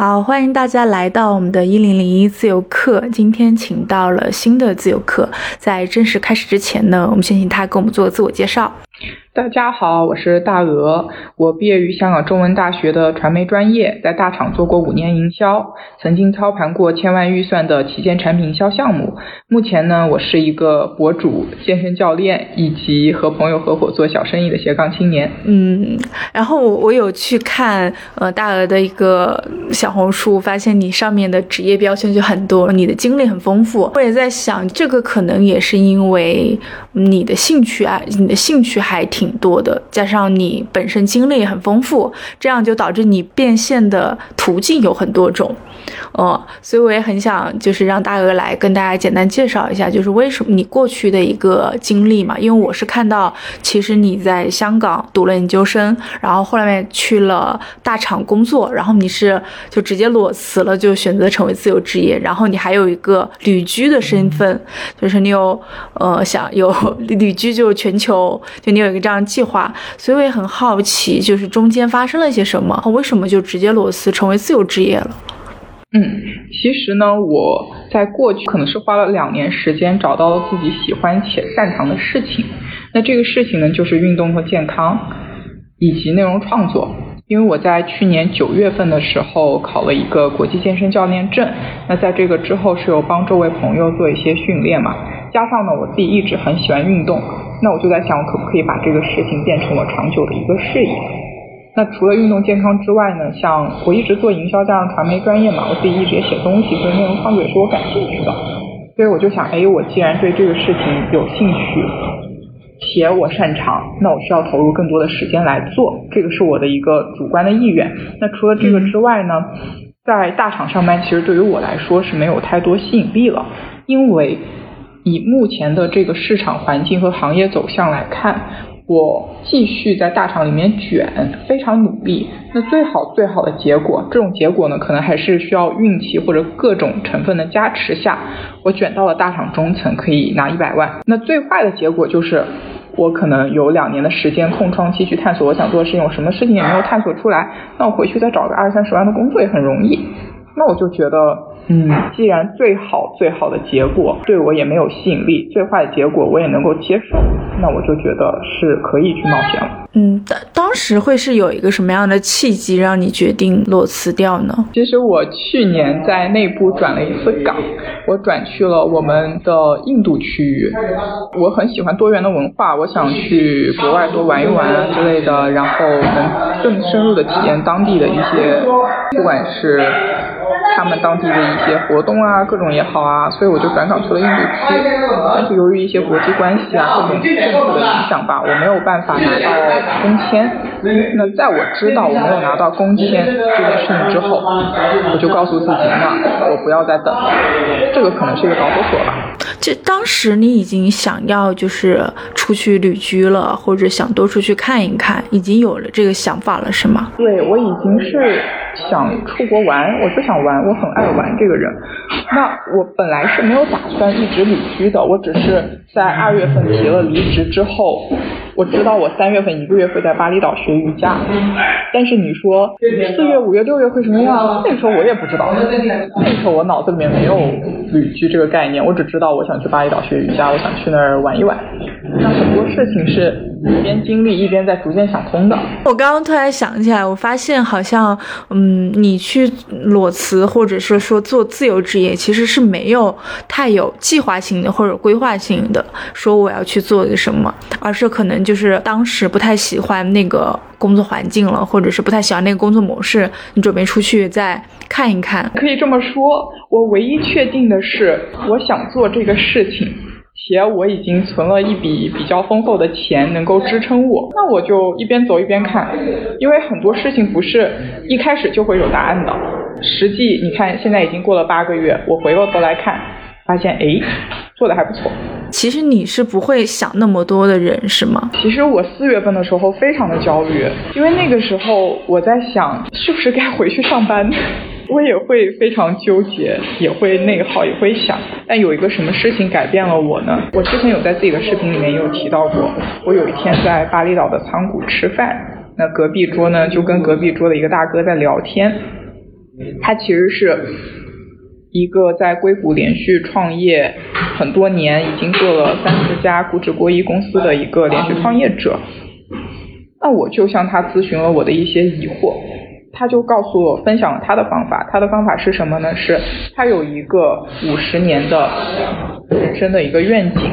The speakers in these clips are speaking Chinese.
好，欢迎大家来到我们的一零零一自由课。今天请到了新的自由课，在正式开始之前呢，我们先请他给我们做自我介绍。大家好，我是大鹅，我毕业于香港中文大学的传媒专业，在大厂做过五年营销，曾经操盘过千万预算的旗舰产品营销项目。目前呢，我是一个博主、健身教练，以及和朋友合伙做小生意的斜杠青年。嗯，然后我有去看呃大鹅的一个小红书，发现你上面的职业标签就很多，你的经历很丰富。我也在想，这个可能也是因为你的兴趣啊，你的兴趣还挺。多的，加上你本身经历很丰富，这样就导致你变现的途径有很多种。哦，所以我也很想就是让大鹅来跟大家简单介绍一下，就是为什么你过去的一个经历嘛。因为我是看到，其实你在香港读了研究生，然后后来面去了大厂工作，然后你是就直接裸辞了，就选择成为自由职业。然后你还有一个旅居的身份，就是你有呃想有旅居就全球，就你有一个这样计划。所以我也很好奇，就是中间发生了些什么，为什么就直接裸辞成为自由职业了？嗯，其实呢，我在过去可能是花了两年时间找到了自己喜欢且擅长的事情。那这个事情呢，就是运动和健康，以及内容创作。因为我在去年九月份的时候考了一个国际健身教练证，那在这个之后是有帮周围朋友做一些训练嘛，加上呢我自己一直很喜欢运动，那我就在想，我可不可以把这个事情变成我长久的一个事业。那除了运动健康之外呢，像我一直做营销加上传媒专业嘛，我自己一直也写东西，所以内容创作也是我感兴趣的。所以我就想，哎，我既然对这个事情有兴趣，且我擅长，那我需要投入更多的时间来做，这个是我的一个主观的意愿。那除了这个之外呢，在大厂上班其实对于我来说是没有太多吸引力了，因为以目前的这个市场环境和行业走向来看。我继续在大厂里面卷，非常努力。那最好最好的结果，这种结果呢，可能还是需要运气或者各种成分的加持下，我卷到了大厂中层，可以拿一百万。那最坏的结果就是，我可能有两年的时间空窗期去探索我想做的事情，我什么事情也没有探索出来，那我回去再找个二三十万的工作也很容易。那我就觉得，嗯，既然最好最好的结果对我也没有吸引力，最坏的结果我也能够接受。那我就觉得是可以去冒险了。嗯，当当时会是有一个什么样的契机让你决定裸辞掉呢？其实我去年在内部转了一次岗，我转去了我们的印度区域。我很喜欢多元的文化，我想去国外多玩一玩啊之类的，然后能更深入的体验当地的一些，不管是。他们当地的一些活动啊，各种也好啊，所以我就转岗去了印度区。但是由于一些国际关系啊，各种政策的影响吧，我没有办法拿到工签。那在我知道我没有拿到工签这件事情之后，我就告诉自己，那我不要再等了。这个可能是一个导火索吧。就当时你已经想要就是出去旅居了，或者想多出去看一看，已经有了这个想法了，是吗？对，我已经是想出国玩，我就想玩，我很爱玩这个人。那我本来是没有打算一直旅居的，我只是在二月份提了离职之后。我知道我三月份一个月会在巴厘岛学瑜伽，但是你说四月、五月、六月会什么样？那时候我也不知道，那时候我脑子里面没有旅居这个概念，我只知道我想去巴厘岛学瑜伽，我想去那儿玩一玩。那很多事情是。一边经历一边在逐渐想通的。我刚刚突然想起来，我发现好像，嗯，你去裸辞或者是说做自由职业，其实是没有太有计划性的或者规划性的，说我要去做一个什么，而是可能就是当时不太喜欢那个工作环境了，或者是不太喜欢那个工作模式，你准备出去再看一看。可以这么说，我唯一确定的是，我想做这个事情。且我已经存了一笔比较丰厚的钱，能够支撑我，那我就一边走一边看，因为很多事情不是一开始就会有答案的。实际你看，现在已经过了八个月，我回过头来看，发现哎，做的还不错。其实你是不会想那么多的人，是吗？其实我四月份的时候非常的焦虑，因为那个时候我在想，是不是该回去上班。我也会非常纠结，也会内耗，也会想，但有一个什么事情改变了我呢？我之前有在自己的视频里面也有提到过，我有一天在巴厘岛的仓库吃饭，那隔壁桌呢就跟隔壁桌的一个大哥在聊天，他其实是一个在硅谷连续创业很多年，已经做了三十家估值过亿公司的一个连续创业者。那我就向他咨询了我的一些疑惑，他就告诉我分享了他的方法。他的方法是什么呢？是他有一个五十年的人生的一个愿景，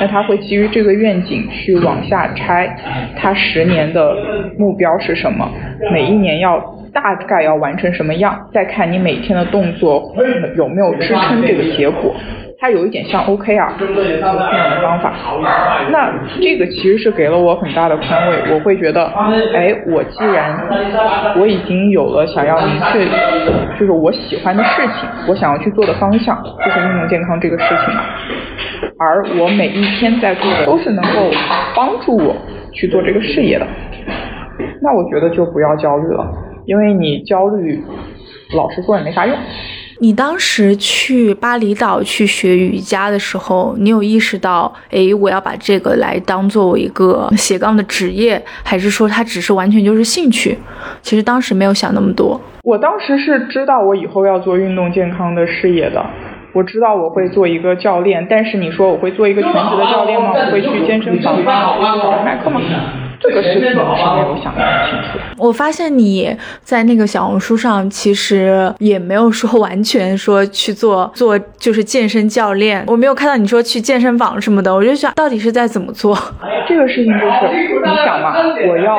那他会基于这个愿景去往下拆，他十年的目标是什么？每一年要大概要完成什么样？再看你每天的动作有没有支撑这个结果。它有一点像 OKR 这样的方法，那这个其实是给了我很大的宽慰。我会觉得，哎，我既然我已经有了想要明确，就是我喜欢的事情，我想要去做的方向，就是运动健康这个事情嘛。而我每一天在做的都是能够帮助我去做这个事业的，那我觉得就不要焦虑了，因为你焦虑，老实说也没啥用。你当时去巴厘岛去学瑜伽的时候，你有意识到，哎，我要把这个来当做我一个斜杠的职业，还是说它只是完全就是兴趣？其实当时没有想那么多。我当时是知道我以后要做运动健康的事业的，我知道我会做一个教练，但是你说我会做一个全职的教练吗？我会去健身房吗？我会去买课吗？这个事情是没有想清楚。我发现你在那个小红书上，其实也没有说完全说去做做就是健身教练。我没有看到你说去健身房什么的，我就想到底是在怎么做。这个事情就是你想嘛，我要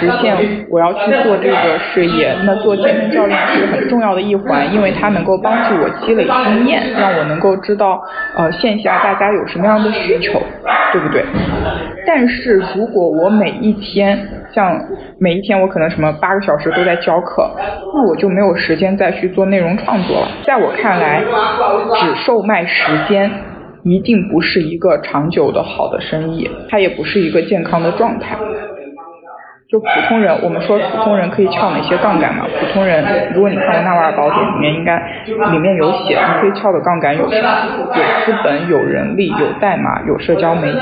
实现，我要去做这个事业，那做健身教练是很重要的一环，因为它能够帮助我积累经验，让我能够知道呃线下大家有什么样的需求，对不对？但是如果我每一天像每一天我可能什么八个小时都在教课，那我就没有时间再去做内容创作了。在我看来，只售卖时间一定不是一个长久的好的生意，它也不是一个健康的状态。就普通人，我们说普通人可以撬哪些杠杆嘛？普通人，如果你看过《纳瓦尔宝典》里面，应该里面有写，你可以撬的杠杆有什么？有资本、有人力、有代码、有社交媒体。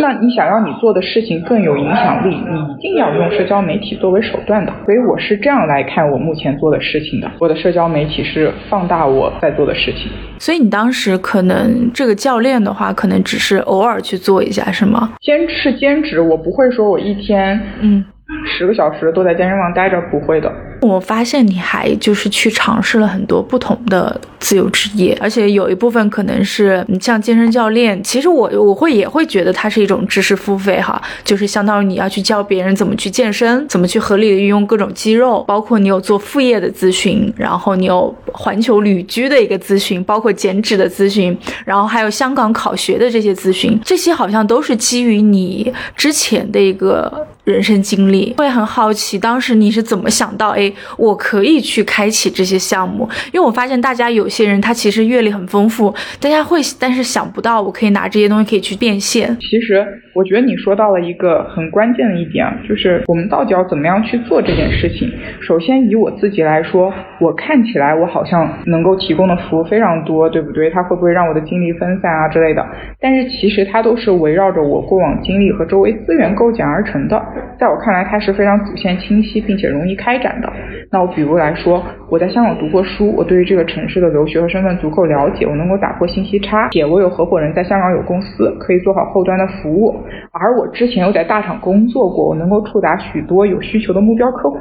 那你想让你做的事情更有影响力，你一定要用社交媒体作为手段的。所以我是这样来看我目前做的事情的。我的社交媒体是放大我在做的事情。所以你当时可能这个教练的话，可能只是偶尔去做一下，是吗？兼是兼职，我不会说我一天。嗯，十个小时都在健身房待着，不会的。我发现你还就是去尝试了很多不同的自由职业，而且有一部分可能是你像健身教练，其实我我会也会觉得它是一种知识付费哈，就是相当于你要去教别人怎么去健身，怎么去合理的运用各种肌肉，包括你有做副业的咨询，然后你有环球旅居的一个咨询，包括减脂的咨询，然后还有香港考学的这些咨询，这些好像都是基于你之前的一个人生经历，会很好奇当时你是怎么想到哎。我可以去开启这些项目，因为我发现大家有些人他其实阅历很丰富，大家会，但是想不到我可以拿这些东西可以去变现。其实我觉得你说到了一个很关键的一点，就是我们到底要怎么样去做这件事情。首先以我自己来说，我看起来我好像能够提供的服务非常多，对不对？它会不会让我的精力分散啊之类的？但是其实它都是围绕着我过往经历和周围资源构建而成的。在我看来，它是非常主线清晰并且容易开展的。那我比如来说，我在香港读过书，我对于这个城市的留学和身份足够了解，我能够打破信息差，且我有合伙人在香港有公司，可以做好后端的服务，而我之前又在大厂工作过，我能够触达许多有需求的目标客户。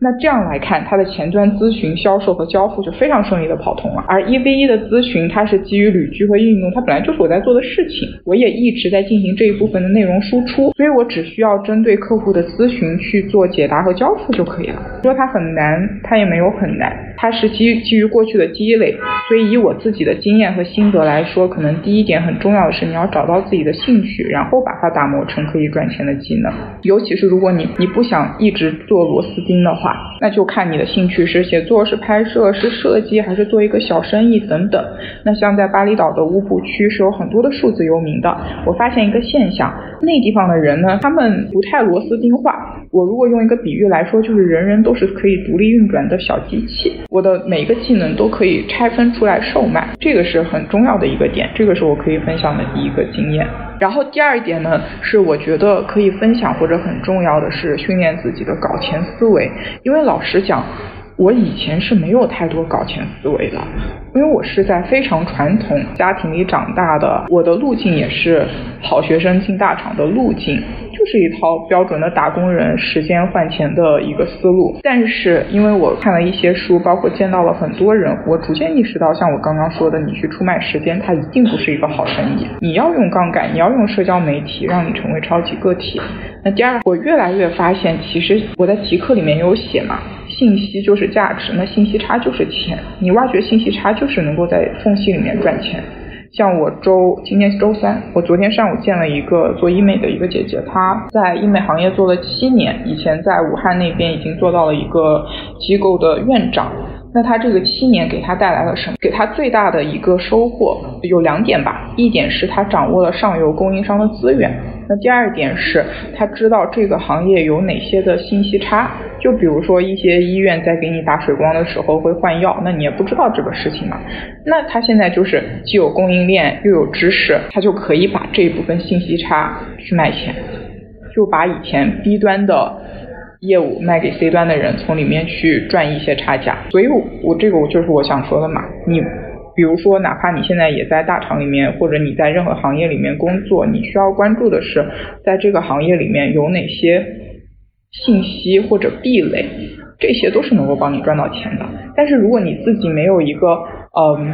那这样来看，它的前端咨询、销售和交付就非常顺利的跑通了。而一 v 一的咨询，它是基于旅居和运动，它本来就是我在做的事情，我也一直在进行这一部分的内容输出，所以我只需要针对客户的咨询去做解答和交付就可以了。说它很难，它也没有很难，它是基基于过去的积累，所以以我自己的经验和心得来说，可能第一点很重要的是你要找到自己的兴趣，然后把它打磨成可以赚钱的技能。尤其是如果你你不想一直做螺丝钉的话。那就看你的兴趣是写作、是拍摄、是设计，还是做一个小生意等等。那像在巴厘岛的乌布区是有很多的数字游民的。我发现一个现象，那地方的人呢，他们不太螺丝钉化。我如果用一个比喻来说，就是人人都是可以独立运转的小机器。我的每一个技能都可以拆分出来售卖，这个是很重要的一个点。这个是我可以分享的第一个经验。然后第二点呢，是我觉得可以分享或者很重要的是训练自己的搞钱思维，因为老实讲，我以前是没有太多搞钱思维的，因为我是在非常传统家庭里长大的，我的路径也是好学生进大厂的路径。是一套标准的打工人时间换钱的一个思路，但是因为我看了一些书，包括见到了很多人，我逐渐意识到，像我刚刚说的，你去出卖时间，它一定不是一个好生意。你要用杠杆，你要用社交媒体，让你成为超级个体。那第二，我越来越发现，其实我在极客里面有写嘛，信息就是价值，那信息差就是钱，你挖掘信息差就是能够在缝隙里面赚钱。像我周今天周三，我昨天上午见了一个做医美的一个姐姐，她在医美行业做了七年，以前在武汉那边已经做到了一个机构的院长。那她这个七年给她带来了什么？给她最大的一个收获有两点吧，一点是她掌握了上游供应商的资源。那第二点是，他知道这个行业有哪些的信息差，就比如说一些医院在给你打水光的时候会换药，那你也不知道这个事情嘛。那他现在就是既有供应链又有知识，他就可以把这一部分信息差去卖钱，就把以前 B 端的业务卖给 C 端的人，从里面去赚一些差价。所以，我我这个我就是我想说的嘛，你。比如说，哪怕你现在也在大厂里面，或者你在任何行业里面工作，你需要关注的是，在这个行业里面有哪些信息或者壁垒，这些都是能够帮你赚到钱的。但是如果你自己没有一个，嗯。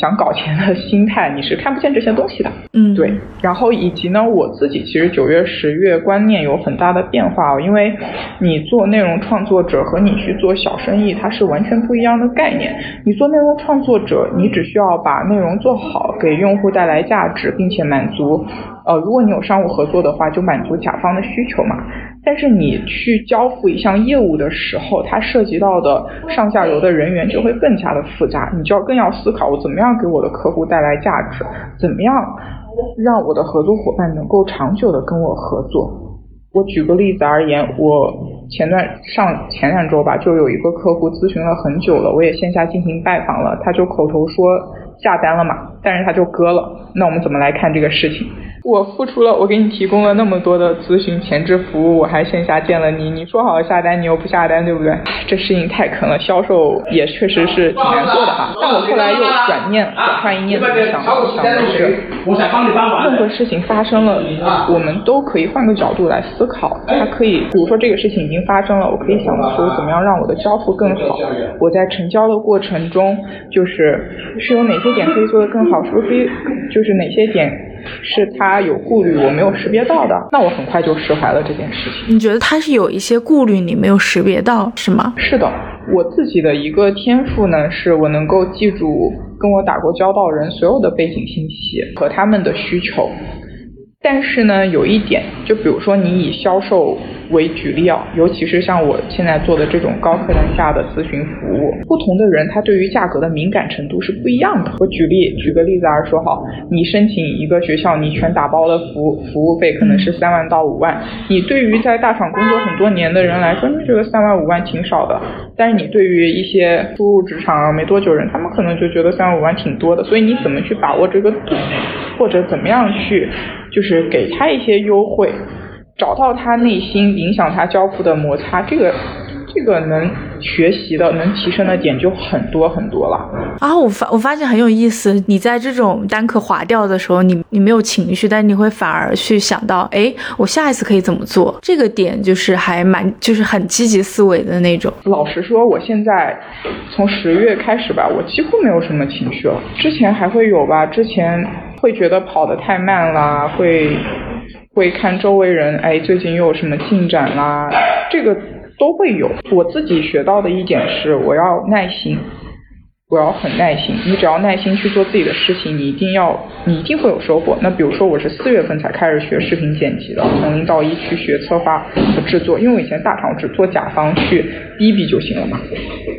想搞钱的心态，你是看不见这些东西的。嗯，对。然后以及呢，我自己其实九月、十月观念有很大的变化，哦因为你做内容创作者和你去做小生意，它是完全不一样的概念。你做内容创作者，你只需要把内容做好，给用户带来价值，并且满足。呃，如果你有商务合作的话，就满足甲方的需求嘛。但是你去交付一项业务的时候，它涉及到的上下游的人员就会更加的复杂，你就要更要思考我怎么样给我的客户带来价值，怎么样让我的合作伙伴能够长久的跟我合作。我举个例子而言，我前段上前两周吧，就有一个客户咨询了很久了，我也线下进行拜访了，他就口头说下单了嘛，但是他就割了。那我们怎么来看这个事情？我付出了，我给你提供了那么多的咨询前置服务，我还线下见了你，你说好下单，你又不下单，对不对？这事情太坑了，销售也确实是挺难做的哈。但我后来又转念，转换一念，想想的是，任何事情发生了，我们都可以换个角度来思考。它可以，比如说这个事情已经发生了，我可以想出怎么样让我的交付更好。我在成交的过程中，就是是有哪些点可以做得更好，是不是可以，就是哪些点。是他有顾虑，我没有识别到的，那我很快就释怀了这件事情。你觉得他是有一些顾虑，你没有识别到，是吗？是的，我自己的一个天赋呢，是我能够记住跟我打过交道人所有的背景信息和他们的需求。但是呢，有一点，就比如说你以销售为举例啊，尤其是像我现在做的这种高客单价的咨询服务，不同的人他对于价格的敏感程度是不一样的。我举例举个例子而说，好，你申请一个学校，你全打包的服务服务费可能是三万到五万，你对于在大厂工作很多年的人来说，你觉得三万五万挺少的，但是你对于一些初入职场没多久人，他们可能就觉得三万五万挺多的，所以你怎么去把握这个度，或者怎么样去？就是给他一些优惠，找到他内心影响他交付的摩擦，这个这个能学习的、能提升的点就很多很多了。啊，我发我发现很有意思，你在这种单课划掉的时候，你你没有情绪，但你会反而去想到，哎，我下一次可以怎么做？这个点就是还蛮就是很积极思维的那种。老实说，我现在从十月开始吧，我几乎没有什么情绪了。之前还会有吧，之前。会觉得跑得太慢啦，会会看周围人，哎，最近又有什么进展啦？这个都会有。我自己学到的一点是，我要耐心。我要很耐心，你只要耐心去做自己的事情，你一定要，你一定会有收获。那比如说，我是四月份才开始学视频剪辑的，从零到一去学策划和制作，因为我以前大厂只做甲方去逼逼就行了嘛。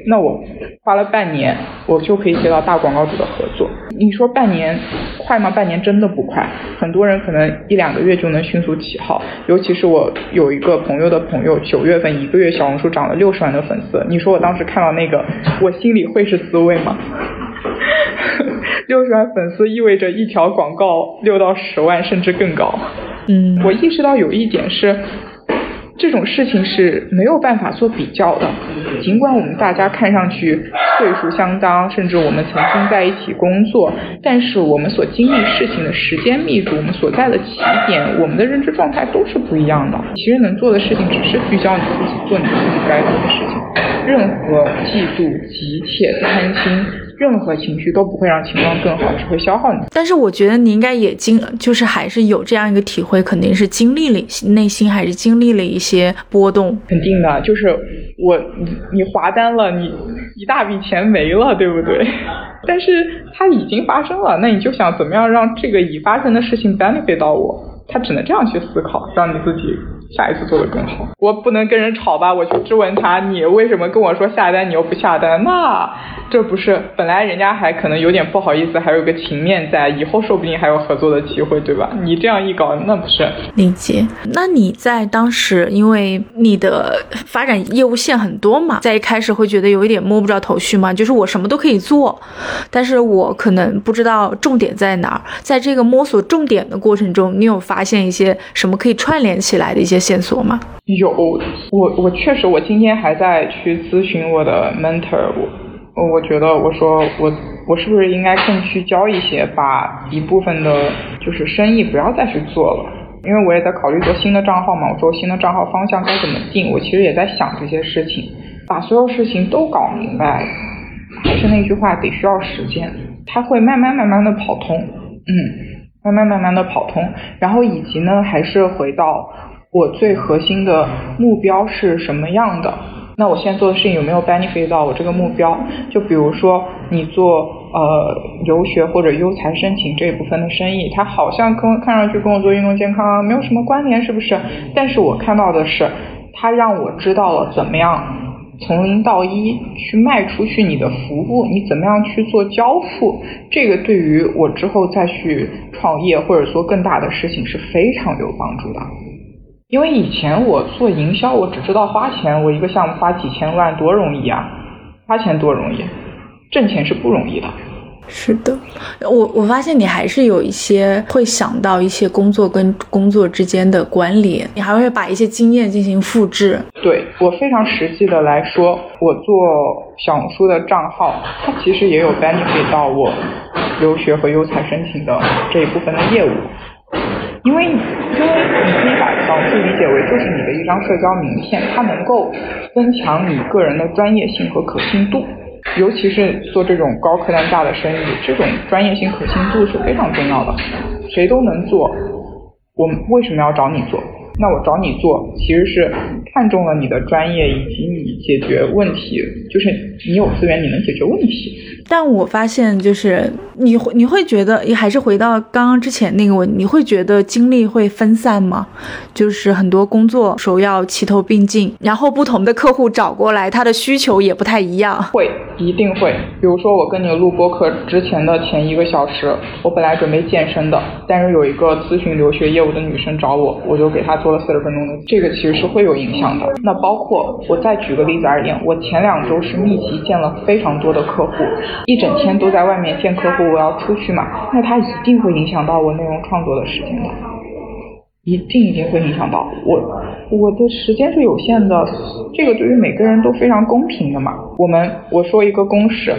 那我花了半年，我就可以接到大广告主的合作。你说半年快吗？半年真的不快，很多人可能一两个月就能迅速起号。尤其是我有一个朋友的朋友，九月份一个月小红书涨了六十万的粉丝，你说我当时看到那个，我心里会是滋味？吗？六十万粉丝意味着一条广告六到十万甚至更高。嗯，我意识到有一点是，这种事情是没有办法做比较的。尽管我们大家看上去岁数相当，甚至我们曾经在一起工作，但是我们所经历事情的时间密度，我们所在的起点，我们的认知状态都是不一样的。其实能做的事情只是聚焦你自己，做你自己该做的事情。任何嫉妒、急切、贪心。任何情绪都不会让情况更好，只会消耗你。但是我觉得你应该也经，就是还是有这样一个体会，肯定是经历了内心还是经历了一些波动。肯定的，就是我你你划单了，你一大笔钱没了，对不对？但是它已经发生了，那你就想怎么样让这个已发生的事情 benefit 到我？他只能这样去思考，让你自己下一次做得更好。我不能跟人吵吧？我去质问他，你为什么跟我说下单，你又不下单？那。这不是本来人家还可能有点不好意思，还有个情面在，以后说不定还有合作的机会，对吧？你这样一搞，那不是理解？那你在当时，因为你的发展业务线很多嘛，在一开始会觉得有一点摸不着头绪嘛？就是我什么都可以做，但是我可能不知道重点在哪儿。在这个摸索重点的过程中，你有发现一些什么可以串联起来的一些线索吗？有，我我确实，我今天还在去咨询我的 mentor。我我觉得，我说我我是不是应该更聚焦一些，把一部分的，就是生意不要再去做了，因为我也在考虑做新的账号嘛。我说新的账号方向该怎么定？我其实也在想这些事情，把所有事情都搞明白。还是那句话，得需要时间，它会慢慢慢慢的跑通，嗯，慢慢慢慢的跑通。然后以及呢，还是回到我最核心的目标是什么样的。那我现在做的事情有没有 benefit 到我这个目标？就比如说你做呃留学或者优才申请这一部分的生意，它好像跟看上去跟我做运动健康没有什么关联，是不是？但是我看到的是，它让我知道了怎么样从零到一去卖出去你的服务，你怎么样去做交付，这个对于我之后再去创业或者做更大的事情是非常有帮助的。因为以前我做营销，我只知道花钱，我一个项目花几千万多容易啊，花钱多容易，挣钱是不容易的。是的，我我发现你还是有一些会想到一些工作跟工作之间的关联，你还会把一些经验进行复制。对我非常实际的来说，我做小红书的账号，它其实也有 benefit 到我留学和优才申请的这一部分的业务。因为，因为你可以把小红书理解为就是你的一张社交名片，它能够增强你个人的专业性和可信度，尤其是做这种高客单价的生意，这种专业性、可信度是非常重要的。谁都能做，我们为什么要找你做？那我找你做，其实是看中了你的专业以及你解决问题，就是你有资源，你能解决问题。但我发现，就是你会你会觉得，还是回到刚刚之前那个问，你会觉得精力会分散吗？就是很多工作首要齐头并进，然后不同的客户找过来，他的需求也不太一样。会，一定会。比如说，我跟你录播课之前的前一个小时，我本来准备健身的，但是有一个咨询留学业务的女生找我，我就给她做了四十分钟的，这个其实是会有影响的。那包括我再举个例子而言，我前两周是密集见了非常多的客户。一整天都在外面见客户，我要出去嘛，那它一定会影响到我内容创作的时间的，一定一定会影响到我，我的时间是有限的，这个对于每个人都非常公平的嘛。我们我说一个公式，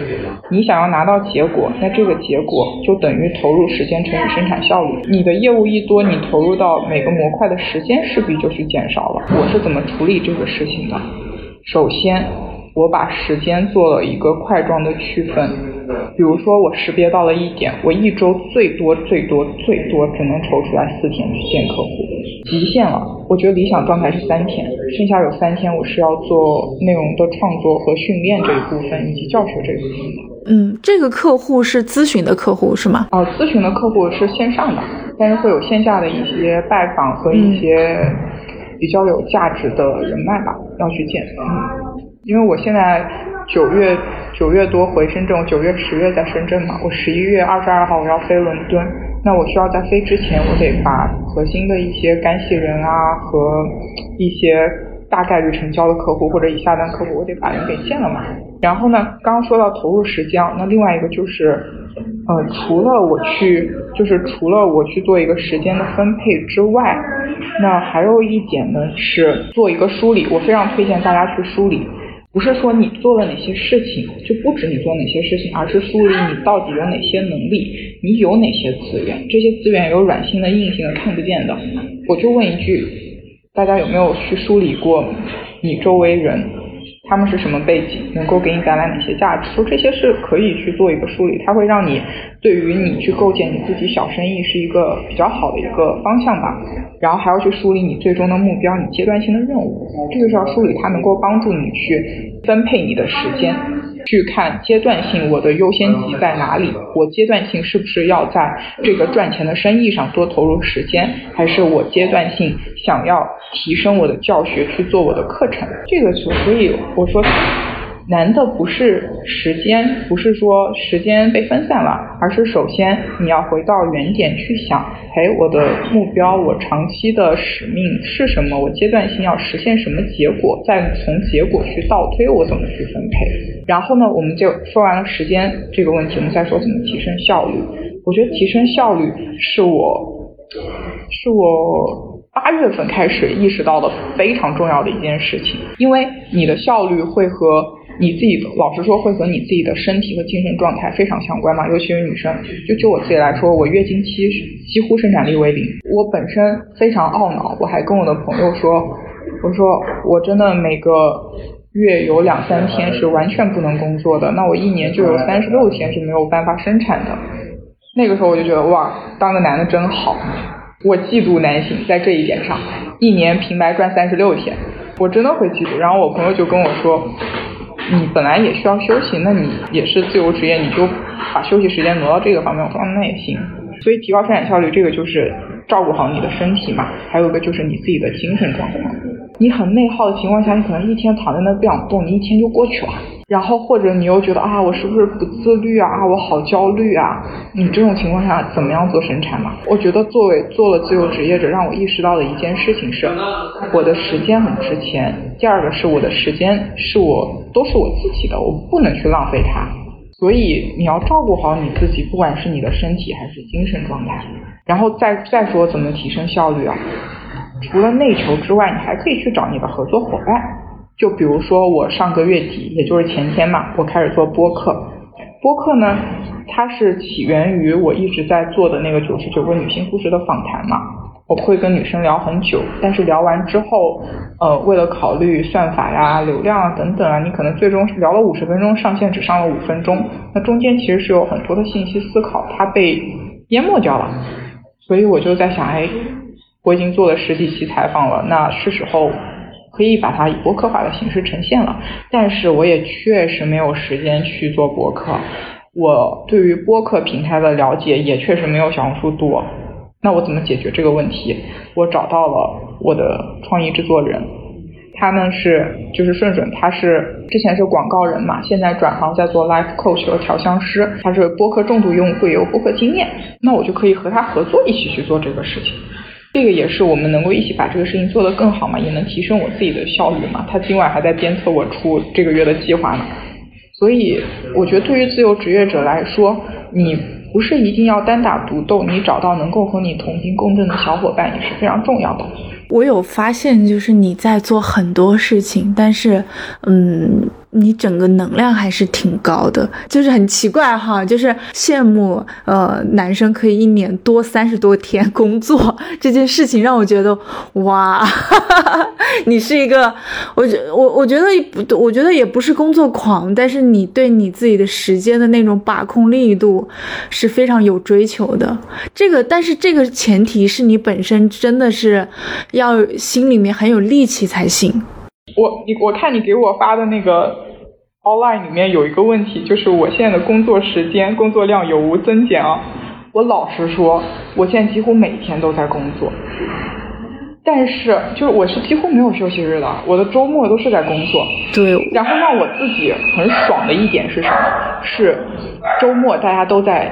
你想要拿到结果，那这个结果就等于投入时间乘以生产效率。你的业务一多，你投入到每个模块的时间势必就是减少了。我是怎么处理这个事情的？首先。我把时间做了一个块状的区分，比如说我识别到了一点，我一周最多最多最多只能抽出来四天去见客户，极限了。我觉得理想状态是三天，剩下有三天我是要做内容的创作和训练这一部分以及教学这一部分的。嗯，这个客户是咨询的客户是吗？哦，咨询的客户是线上的，但是会有线下的一些拜访和一些比较有价值的人脉吧，要去见。嗯。因为我现在九月九月多回深圳，九月十月在深圳嘛，我十一月二十二号我要飞伦敦，那我需要在飞之前，我得把核心的一些干系人啊和一些大概率成交的客户或者已下单客户，我得把人给见了嘛。然后呢，刚刚说到投入时间，那另外一个就是，呃，除了我去，就是除了我去做一个时间的分配之外，那还有一点呢是做一个梳理，我非常推荐大家去梳理。不是说你做了哪些事情，就不止你做哪些事情，而是梳理你到底有哪些能力，你有哪些资源，这些资源有软性的、硬性的、看不见的。我就问一句，大家有没有去梳理过你周围人？他们是什么背景，能够给你带来哪些价值？说这些是可以去做一个梳理，它会让你对于你去构建你自己小生意是一个比较好的一个方向吧。然后还要去梳理你最终的目标，你阶段性的任务，这个是要梳理，它能够帮助你去分配你的时间。去看阶段性我的优先级在哪里，我阶段性是不是要在这个赚钱的生意上多投入时间，还是我阶段性想要提升我的教学去做我的课程？这个就所以我说。难的不是时间，不是说时间被分散了，而是首先你要回到原点去想，哎，我的目标，我长期的使命是什么？我阶段性要实现什么结果？再从结果去倒推，我怎么去分配？然后呢，我们就说完了时间这个问题，我们再说怎么提升效率。我觉得提升效率是我，是我八月份开始意识到的非常重要的一件事情，因为你的效率会和你自己老实说，会和你自己的身体和精神状态非常相关嘛？尤其是女生，就就我自己来说，我月经期几乎生产力为零。我本身非常懊恼，我还跟我的朋友说，我说我真的每个月有两三天是完全不能工作的，那我一年就有三十六天是没有办法生产的。那个时候我就觉得哇，当个男的真好。我嫉妒男性在这一点上，一年平白赚三十六天，我真的会嫉妒。然后我朋友就跟我说。你本来也需要休息，那你也是自由职业，你就把休息时间挪到这个方面。我说那也行。所以提高生产效率，这个就是照顾好你的身体嘛，还有一个就是你自己的精神状况。你很内耗的情况下，你可能一天躺在那不想动，你一天就过去了。然后或者你又觉得啊，我是不是不自律啊？啊，我好焦虑啊！你这种情况下怎么样做生产嘛？我觉得作为做了自由职业者，让我意识到的一件事情是，我的时间很值钱。第二个是我的时间是我都是我自己的，我不能去浪费它。所以你要照顾好你自己，不管是你的身体还是精神状态。然后再再说怎么提升效率啊？除了内求之外，你还可以去找你的合作伙伴。就比如说我上个月底，也就是前天嘛，我开始做播客。播客呢，它是起源于我一直在做的那个九十九个女性故事的访谈嘛。我会跟女生聊很久，但是聊完之后，呃，为了考虑算法呀、流量啊等等啊，你可能最终聊了五十分钟，上线只上了五分钟。那中间其实是有很多的信息思考，它被淹没掉了。所以我就在想，哎，我已经做了十几期采访了，那是时候。可以把它以博客化的形式呈现了，但是我也确实没有时间去做博客。我对于播客平台的了解也确实没有小红书多。那我怎么解决这个问题？我找到了我的创意制作人，他呢是就是顺顺，他是之前是广告人嘛，现在转行在做 life coach 和调香师，他是播客重度用户，有播客经验，那我就可以和他合作一起去做这个事情。这个也是我们能够一起把这个事情做得更好嘛，也能提升我自己的效率嘛。他今晚还在鞭策我出这个月的计划呢。所以我觉得对于自由职业者来说，你不是一定要单打独斗，你找到能够和你同频共振的小伙伴也是非常重要的。我有发现，就是你在做很多事情，但是，嗯。你整个能量还是挺高的，就是很奇怪哈，就是羡慕呃男生可以一年多三十多天工作 这件事情，让我觉得哇，哈哈哈你是一个，我觉我我觉得不，我觉得也不是工作狂，但是你对你自己的时间的那种把控力度是非常有追求的。这个，但是这个前提是你本身真的是要心里面很有力气才行。我你我看你给我发的那个。Online 里面有一个问题，就是我现在的工作时间、工作量有无增减啊？我老实说，我现在几乎每天都在工作，但是就是我是几乎没有休息日的，我的周末都是在工作。对。然后让我自己很爽的一点是什么？是周末大家都在。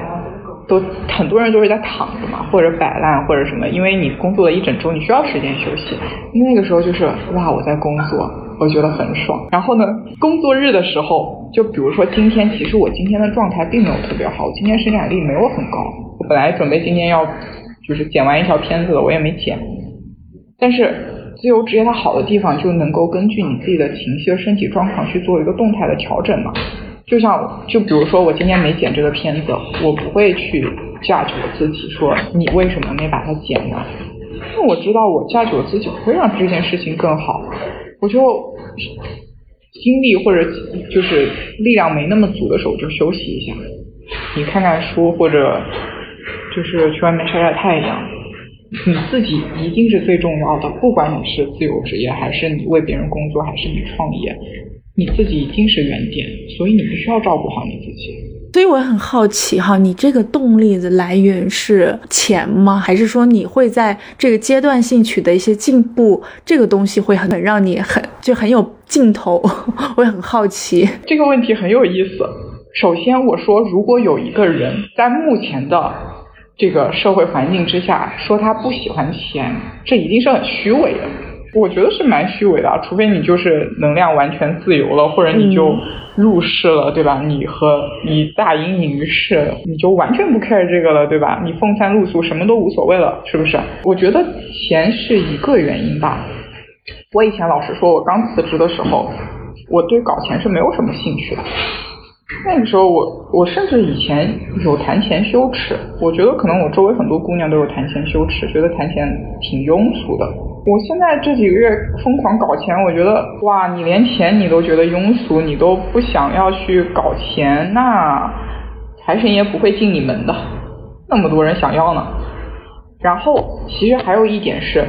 都很多人都是在躺着嘛，或者摆烂，或者什么，因为你工作了一整周，你需要时间休息。那个时候就是哇，我在工作，我觉得很爽。然后呢，工作日的时候，就比如说今天，其实我今天的状态并没有特别好，我今天生产力没有很高。我本来准备今天要就是剪完一条片子的，我也没剪。但是自由职业它好的地方就能够根据你自己的情绪和身体状况去做一个动态的调整嘛。就像就比如说我今天没剪这个片子，我不会去 judge 我自己说你为什么没把它剪呢？因为我知道我 judge 我自己不会让这件事情更好，我就精力或者就是力量没那么足的时候就休息一下，你看看书或者就是去外面晒晒太阳。你自己一定是最重要的，不管你是自由职业，还是你为别人工作，还是你创业，你自己一定是原点，所以你必须要照顾好你自己。所以我很好奇哈，你这个动力的来源是钱吗？还是说你会在这个阶段性取得一些进步？这个东西会很让你很就很有劲头，我也很好奇。这个问题很有意思。首先我说，如果有一个人在目前的。这个社会环境之下，说他不喜欢钱，这一定是很虚伪的。我觉得是蛮虚伪的，除非你就是能量完全自由了，或者你就入世了，对吧？你和你大隐隐于市，你就完全不 care 这个了，对吧？你风餐露宿，什么都无所谓了，是不是？我觉得钱是一个原因吧。我以前老实说，我刚辞职的时候，我对搞钱是没有什么兴趣的。那个时候我我甚至以前有谈钱羞耻，我觉得可能我周围很多姑娘都有谈钱羞耻，觉得谈钱挺庸俗的。我现在这几个月疯狂搞钱，我觉得哇，你连钱你都觉得庸俗，你都不想要去搞钱，那财神爷不会进你门的，那么多人想要呢。然后其实还有一点是。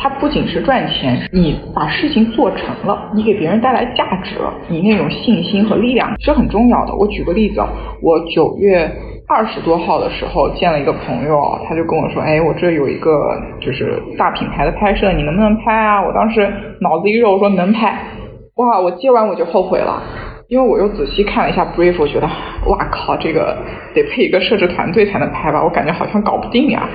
它不仅是赚钱，你把事情做成了，你给别人带来价值了，你那种信心和力量是很重要的。我举个例子，我九月二十多号的时候见了一个朋友，他就跟我说，哎，我这有一个就是大品牌的拍摄，你能不能拍啊？我当时脑子一热，我说能拍。哇，我接完我就后悔了。因为我又仔细看了一下 brief，我觉得，哇靠，这个得配一个摄制团队才能拍吧，我感觉好像搞不定呀，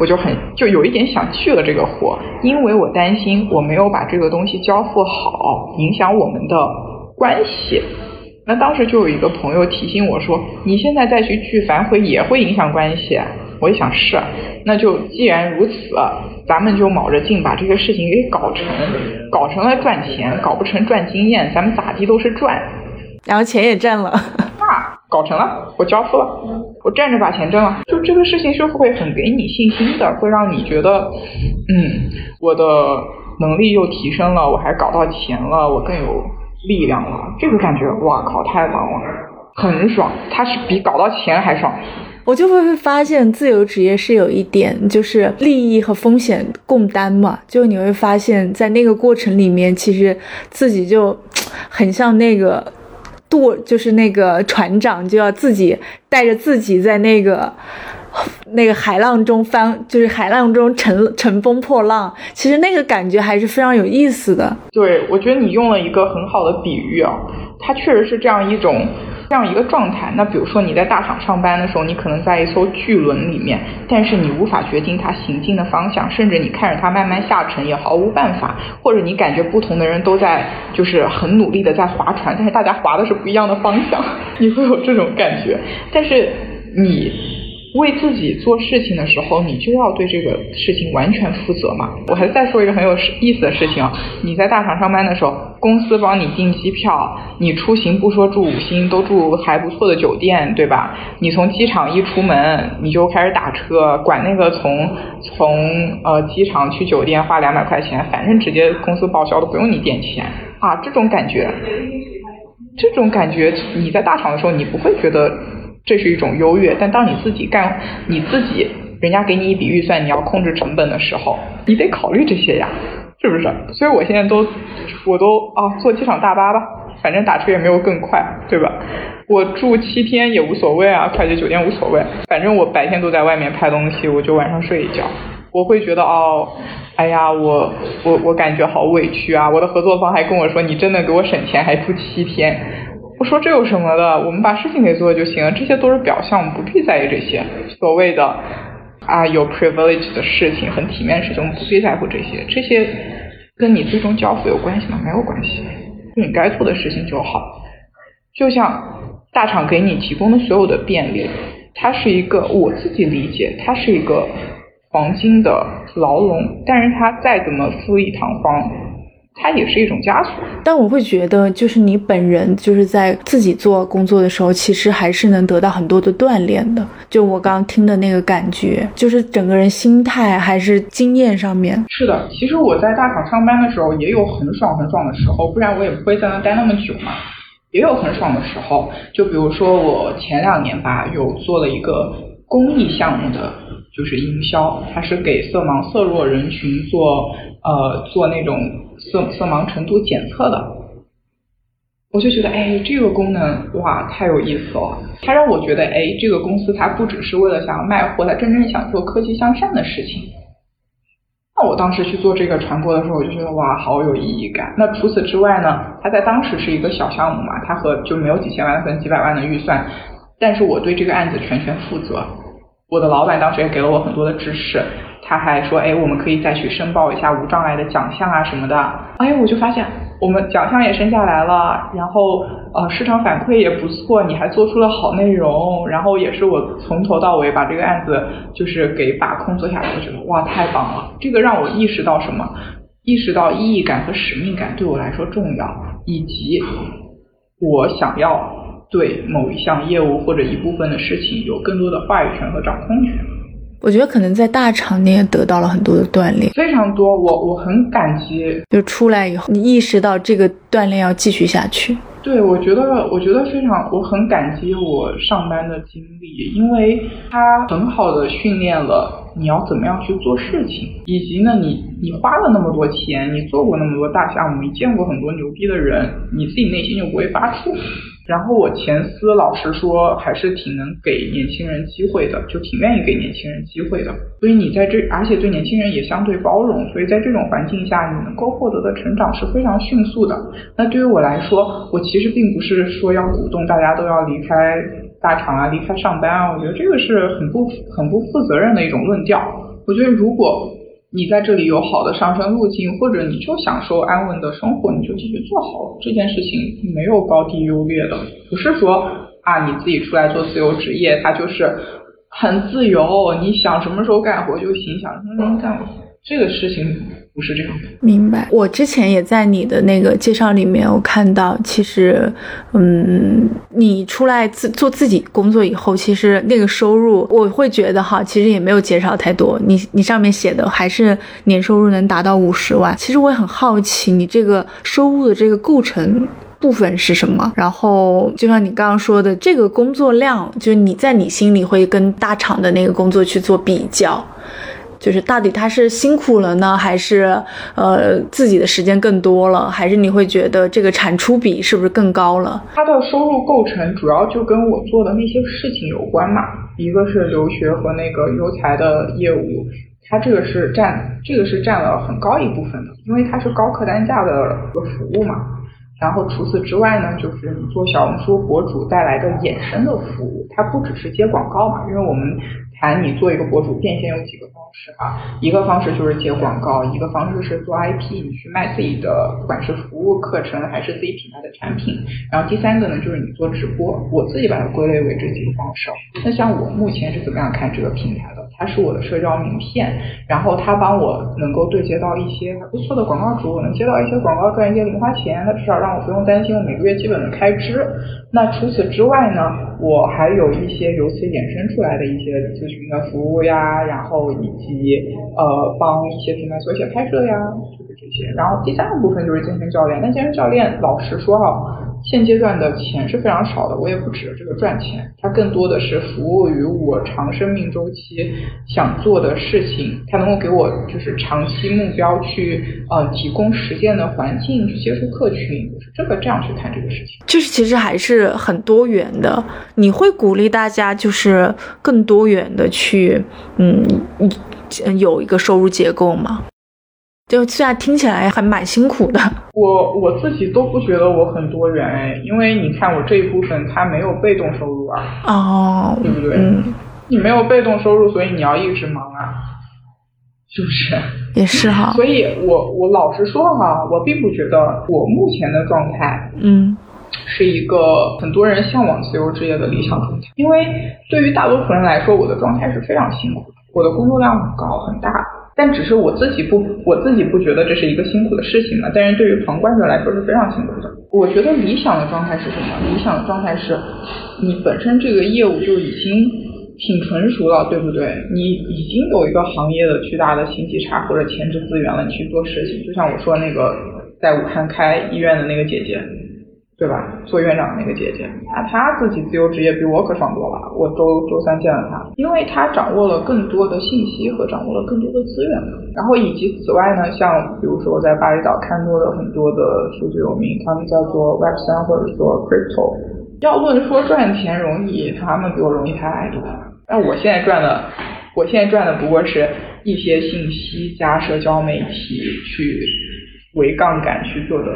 我就很就有一点想去了这个活，因为我担心我没有把这个东西交付好，影响我们的关系。那当时就有一个朋友提醒我说，你现在再去拒反悔也会影响关系。我一想是，那就既然如此，咱们就卯着劲把这个事情给搞成，搞成了赚钱，搞不成赚经验，咱们咋地都是赚。然后钱也挣了，那搞成了，我交付了，我站着把钱挣了，就这个事情是会很给你信心的，会让你觉得，嗯，我的能力又提升了，我还搞到钱了，我更有力量了，这个感觉，哇靠，太棒了，很爽，它是比搞到钱还爽。我就会发现自由职业是有一点，就是利益和风险共担嘛，就你会发现在那个过程里面，其实自己就很像那个。舵就是那个船长就要自己带着自己在那个 那个海浪中翻，就是海浪中乘乘风破浪。其实那个感觉还是非常有意思的。对，我觉得你用了一个很好的比喻啊，它确实是这样一种。这样一个状态，那比如说你在大厂上班的时候，你可能在一艘巨轮里面，但是你无法决定它行进的方向，甚至你看着它慢慢下沉也毫无办法，或者你感觉不同的人都在就是很努力的在划船，但是大家划的是不一样的方向，你会有这种感觉，但是你。为自己做事情的时候，你就要对这个事情完全负责嘛。我还再说一个很有意思的事情，你在大厂上班的时候，公司帮你订机票，你出行不说住五星，都住还不错的酒店，对吧？你从机场一出门，你就开始打车，管那个从从呃机场去酒店花两百块钱，反正直接公司报销的，不用你垫钱啊。这种感觉，这种感觉，你在大厂的时候，你不会觉得。这是一种优越，但当你自己干，你自己，人家给你一笔预算，你要控制成本的时候，你得考虑这些呀，是不是？所以我现在都，我都啊，坐机场大巴吧，反正打车也没有更快，对吧？我住七天也无所谓啊，快捷酒店无所谓，反正我白天都在外面拍东西，我就晚上睡一觉。我会觉得哦，哎呀，我我我感觉好委屈啊！我的合作方还跟我说，你真的给我省钱，还住七天。我说这有什么的？我们把事情给做就行了，这些都是表象，我们不必在意这些所谓的啊有 privilege 的事情，很体面的事情，我们不必在乎这些。这些跟你最终交付有关系吗？没有关系，你该做的事情就好。就像大厂给你提供的所有的便利，它是一个我自己理解，它是一个黄金的牢笼，但是它再怎么富丽堂皇。它也是一种枷锁，但我会觉得，就是你本人就是在自己做工作的时候，其实还是能得到很多的锻炼的。就我刚刚听的那个感觉，就是整个人心态还是经验上面。是的，其实我在大厂上班的时候也有很爽很爽的时候，不然我也不会在那待那么久嘛。也有很爽的时候，就比如说我前两年吧，有做了一个公益项目的，就是营销，它是给色盲色弱人群做呃做那种。色色盲程度检测的，我就觉得哎，这个功能哇太有意思了。它让我觉得哎，这个公司它不只是为了想要卖货，它真正想做科技向善的事情。那我当时去做这个传播的时候，我就觉得哇，好有意义感。那除此之外呢，它在当时是一个小项目嘛，它和就没有几千万和几百万的预算，但是我对这个案子全权负责。我的老板当时也给了我很多的支持。他还说，哎，我们可以再去申报一下无障碍的奖项啊什么的。哎，我就发现我们奖项也申下来了，然后呃市场反馈也不错，你还做出了好内容，然后也是我从头到尾把这个案子就是给把控做下来，我觉得哇太棒了。这个让我意识到什么？意识到意义感和使命感对我来说重要，以及我想要对某一项业务或者一部分的事情有更多的话语权和掌控权。我觉得可能在大厂你也得到了很多的锻炼，非常多。我我很感激，就出来以后，你意识到这个锻炼要继续下去。对，我觉得我觉得非常，我很感激我上班的经历，因为它很好的训练了你要怎么样去做事情，以及呢，你你花了那么多钱，你做过那么多大项目，你见过很多牛逼的人，你自己内心就不会发怵。然后我前司老实说还是挺能给年轻人机会的，就挺愿意给年轻人机会的。所以你在这，而且对年轻人也相对包容，所以在这种环境下，你能够获得的成长是非常迅速的。那对于我来说，我其实并不是说要鼓动大家都要离开大厂啊，离开上班啊，我觉得这个是很不很不负责任的一种论调。我觉得如果。你在这里有好的上升路径，或者你就享受安稳的生活，你就继续做好这件事情，没有高低优劣的。不是说啊，你自己出来做自由职业，它就是很自由，你想什么时候干活就行，想什么时候干活，这个事情。不是这样的，明白。我之前也在你的那个介绍里面，我看到，其实，嗯，你出来自做自己工作以后，其实那个收入，我会觉得哈，其实也没有减少太多。你你上面写的还是年收入能达到五十万。其实我也很好奇，你这个收入的这个构成部分是什么？然后就像你刚刚说的，这个工作量，就是你在你心里会跟大厂的那个工作去做比较。就是到底他是辛苦了呢，还是呃自己的时间更多了，还是你会觉得这个产出比是不是更高了？他的收入构成主要就跟我做的那些事情有关嘛，一个是留学和那个优才的业务，它这个是占这个是占了很高一部分的，因为它是高客单价的一个服务嘛。然后除此之外呢，就是你做小红书博主带来的衍生的服务，它不只是接广告嘛，因为我们。谈你做一个博主变现有几个方式啊？一个方式就是接广告，一个方式是做 IP，你去卖自己的，不管是服务课程还是自己品牌的产品。然后第三个呢，就是你做直播。我自己把它归类为这几个方式。那像我目前是怎么样看这个平台的？它是我的社交名片，然后它帮我能够对接到一些还不错的广告主，我能接到一些广告赚一些零花钱，它至少让我不用担心我每个月基本的开支。那除此之外呢，我还有一些由此衍生出来的一些咨询的服务呀，然后以及呃帮一些品牌做一些拍摄呀，就是这些。然后第三个部分就是健身教练，那健身教练老实说哈。现阶段的钱是非常少的，我也不指着这个赚钱，它更多的是服务于我长生命周期想做的事情，它能够给我就是长期目标去呃提供实践的环境，去接触客群，是这个这样去看这个事情。就是其实还是很多元的，你会鼓励大家就是更多元的去嗯有一个收入结构吗？就虽然听起来还蛮辛苦的，我我自己都不觉得我很多元哎，因为你看我这一部分它没有被动收入啊，哦，对不对？嗯，你没有被动收入，所以你要一直忙啊，是不是？也是哈。所以我我老实说哈，我并不觉得我目前的状态，嗯，是一个很多人向往自由职业的理想状态，因为对于大多数人来说，我的状态是非常辛苦的，我的工作量很高很大。但只是我自己不，我自己不觉得这是一个辛苦的事情嘛。但是对于旁观者来说是非常辛苦的。我觉得理想的状态是什么？理想的状态是，你本身这个业务就已经挺成熟了，对不对？你已经有一个行业的巨大的信息差或者前置资源了，你去做事情。就像我说那个在武汉开医院的那个姐姐。对吧？做院长的那个姐姐，那她自己自由职业比我可爽多了。我周周三见了她，因为她掌握了更多的信息和掌握了更多的资源。然后以及此外呢，像比如说我在巴厘岛看多的很多的数据游民，他们叫做 Web 三或者说 Crypto，要论说赚钱容易，他们比我容易太多。那我现在赚的，我现在赚的不过是一些信息加社交媒体去为杠杆去做的。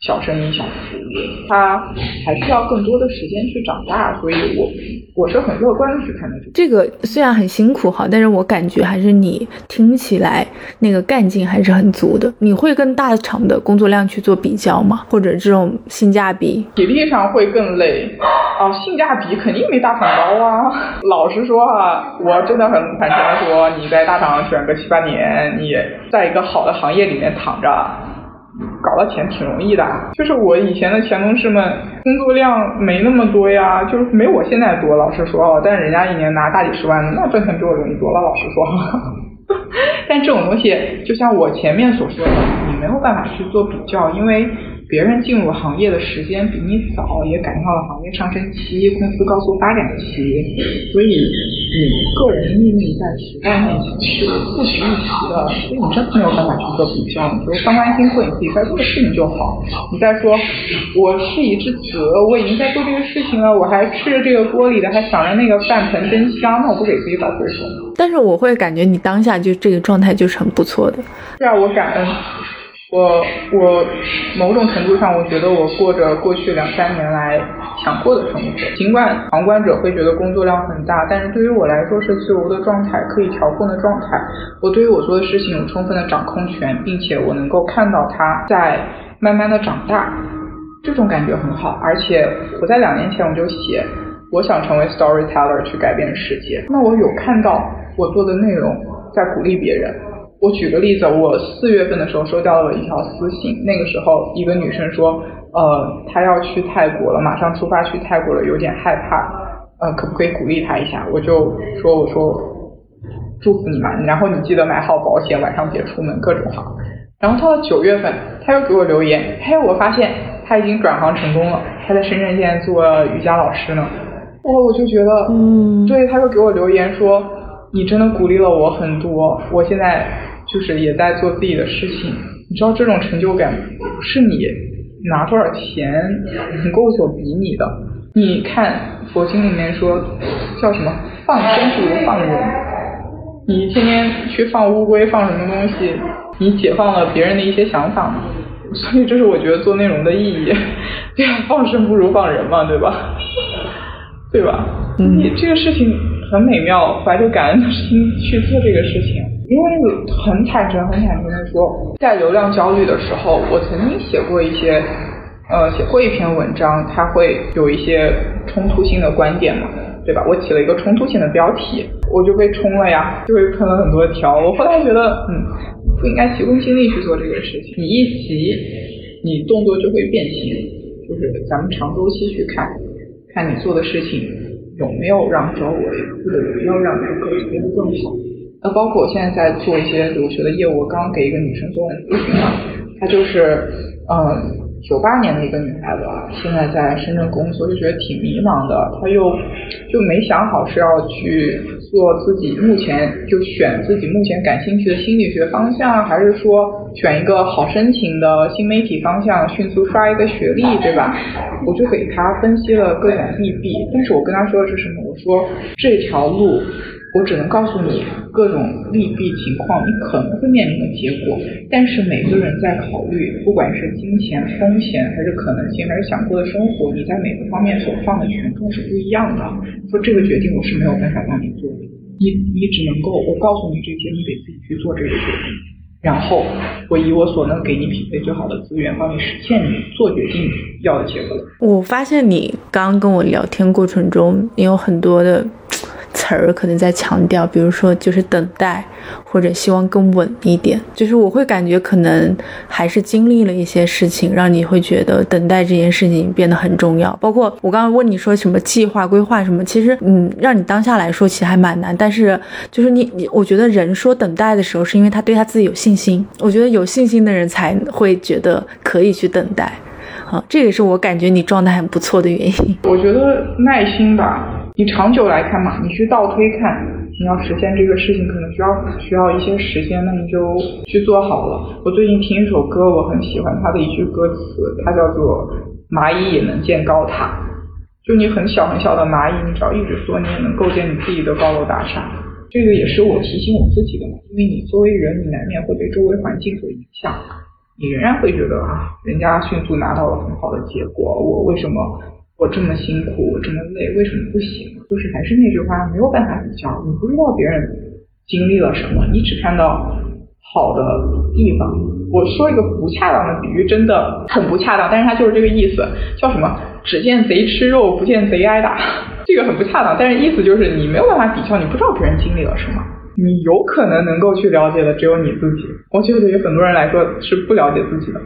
小生意、小服务，他还需要更多的时间去长大，所以我我是很乐观的去看待这个。虽然很辛苦哈，但是我感觉还是你听起来那个干劲还是很足的。你会跟大厂的工作量去做比较吗？或者这种性价比？体力上会更累啊，性价比肯定没大厂高啊。老实说啊，我真的很坦诚的说，你在大厂选个七八年，你在一个好的行业里面躺着。搞到钱挺容易的，就是我以前的前同事们工作量没那么多呀，就是没我现在多。老实说，但人家一年拿大几十万，那赚钱比我容易多了。老实说，但这种东西就像我前面所说的，你没有办法去做比较，因为。别人进入行业的时间比你早，也赶上了行业上升期、公司高速发展期，所以你个人的命运在时代面前是不值一提的，所以你真没有办法去做比较。你就放宽心做你自己该做的事情就好。你再说，我事已至此，我已经在做这个事情了，我还吃着这个锅里的，还想着那个饭盆真香，那我不给自己找罪受吗？但是我会感觉你当下就这个状态就是很不错的。是啊，我感恩。我我某种程度上，我觉得我过着过去两三年来想过的生活。尽管旁观者会觉得工作量很大，但是对于我来说是自由的状态，可以调控的状态。我对于我做的事情有充分的掌控权，并且我能够看到它在慢慢的长大，这种感觉很好。而且我在两年前我就写，我想成为 storyteller 去改变世界。那我有看到我做的内容在鼓励别人。我举个例子，我四月份的时候收到了一条私信，那个时候一个女生说，呃，她要去泰国了，马上出发去泰国了，有点害怕，呃，可不可以鼓励她一下？我就说，我说祝福你嘛，然后你记得买好保险，晚上别出门，各种好。然后到了九月份，她又给我留言，嘿，我发现她已经转行成功了，她在深圳现在做瑜伽老师呢。我我就觉得，嗯，对，她又给我留言说，你真的鼓励了我很多，我现在。就是也在做自己的事情，你知道这种成就感不是你拿多少钱能够所比拟的。你看佛经里面说叫什么放生不如放人，你天天去放乌龟放什么东西，你解放了别人的一些想法嘛。所以这是我觉得做内容的意义，对啊，放生不如放人嘛，对吧？对吧？你这个事情很美妙，怀着感恩的心去做这个事情。因为很坦诚、很坦诚的说，在流量焦虑的时候，我曾经写过一些，呃，写过一篇文章，它会有一些冲突性的观点嘛，对吧？我起了一个冲突性的标题，我就被冲了呀，就被喷了很多条。我后来觉得，嗯，不应该急功近利去做这个事情。你一急，你动作就会变形。就是咱们长周期去看，看你做的事情有没有让周围或者有没有让这个变得更好。那包括我现在在做一些留学的业务，我刚给一个女生做咨询嘛，她就是嗯九八年的一个女孩子，现在在深圳工作，就觉得挺迷茫的，她又就没想好是要去做自己目前就选自己目前感兴趣的心理学方向，还是说选一个好申请的新媒体方向，迅速刷一个学历，对吧？我就给她分析了各种利弊，但是我跟她说的是什么？我说这条路。我只能告诉你各种利弊情况，你可能会面临的结果。但是每个人在考虑，不管是金钱、风险，还是可能性，还是想过的生活，你在每个方面所放的权重是不一样的。说这个决定我是没有办法帮你做的，你你只能够我告诉你这些，你得自己去做这个决定。然后我以我所能给你匹配最好的资源，帮你实现你做决定要的结果。我发现你刚跟我聊天过程中，你有很多的。词儿可能在强调，比如说就是等待，或者希望更稳一点。就是我会感觉可能还是经历了一些事情，让你会觉得等待这件事情变得很重要。包括我刚刚问你说什么计划、规划什么，其实嗯，让你当下来说其实还蛮难。但是就是你你，我觉得人说等待的时候，是因为他对他自己有信心。我觉得有信心的人才会觉得可以去等待。啊，这也是我感觉你状态很不错的原因。我觉得耐心吧，你长久来看嘛，你去倒推看，你要实现这个事情，可能需要需要一些时间，那你就去做好了。我最近听一首歌，我很喜欢它的一句歌词，它叫做“蚂蚁也能建高塔”，就你很小很小的蚂蚁，你只要一直做，你也能构建你自己的高楼大厦。这个也是我提醒我自己的嘛，因为你作为人，你难免会被周围环境所影响。你仍然会觉得啊，人家迅速拿到了很好的结果，我为什么我这么辛苦，我这么累，为什么不行？就是还是那句话，没有办法比较，你不知道别人经历了什么，你只看到好的地方。我说一个不恰当的比喻，真的很不恰当，但是它就是这个意思，叫什么？只见贼吃肉，不见贼挨打。这个很不恰当，但是意思就是你没有办法比较，你不知道别人经历了什么。你有可能能够去了解的只有你自己，我觉得对于很多人来说是不了解自己的，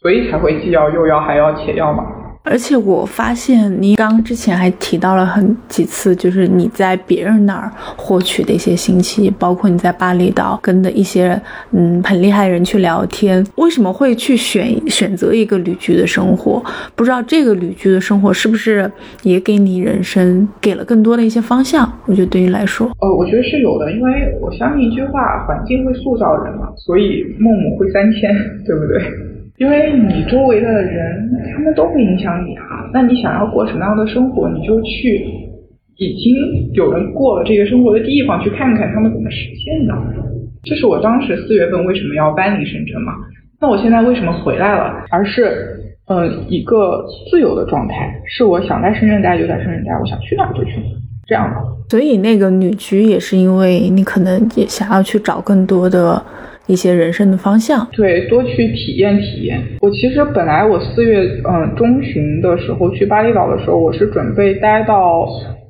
所以才会既要又要还要且要嘛。而且我发现你刚之前还提到了很几次，就是你在别人那儿获取的一些信息，包括你在巴厘岛跟的一些嗯很厉害的人去聊天。为什么会去选选择一个旅居的生活？不知道这个旅居的生活是不是也给你人生给了更多的一些方向？我觉得对你来说，呃，我觉得是有的，因为我相信一句话：环境会塑造人嘛，所以孟母会三迁，对不对？因为你周围的人，他们都会影响你啊。那你想要过什么样的生活，你就去已经有人过了这个生活的地方去看看他们怎么实现的。这是我当时四月份为什么要搬离深圳嘛？那我现在为什么回来了？而是呃一个自由的状态，是我想在深圳待就在深圳待，我想去哪就去哪，这样的。所以那个女局也是因为你可能也想要去找更多的。一些人生的方向，对，多去体验体验。我其实本来我四月嗯中旬的时候去巴厘岛的时候，我是准备待到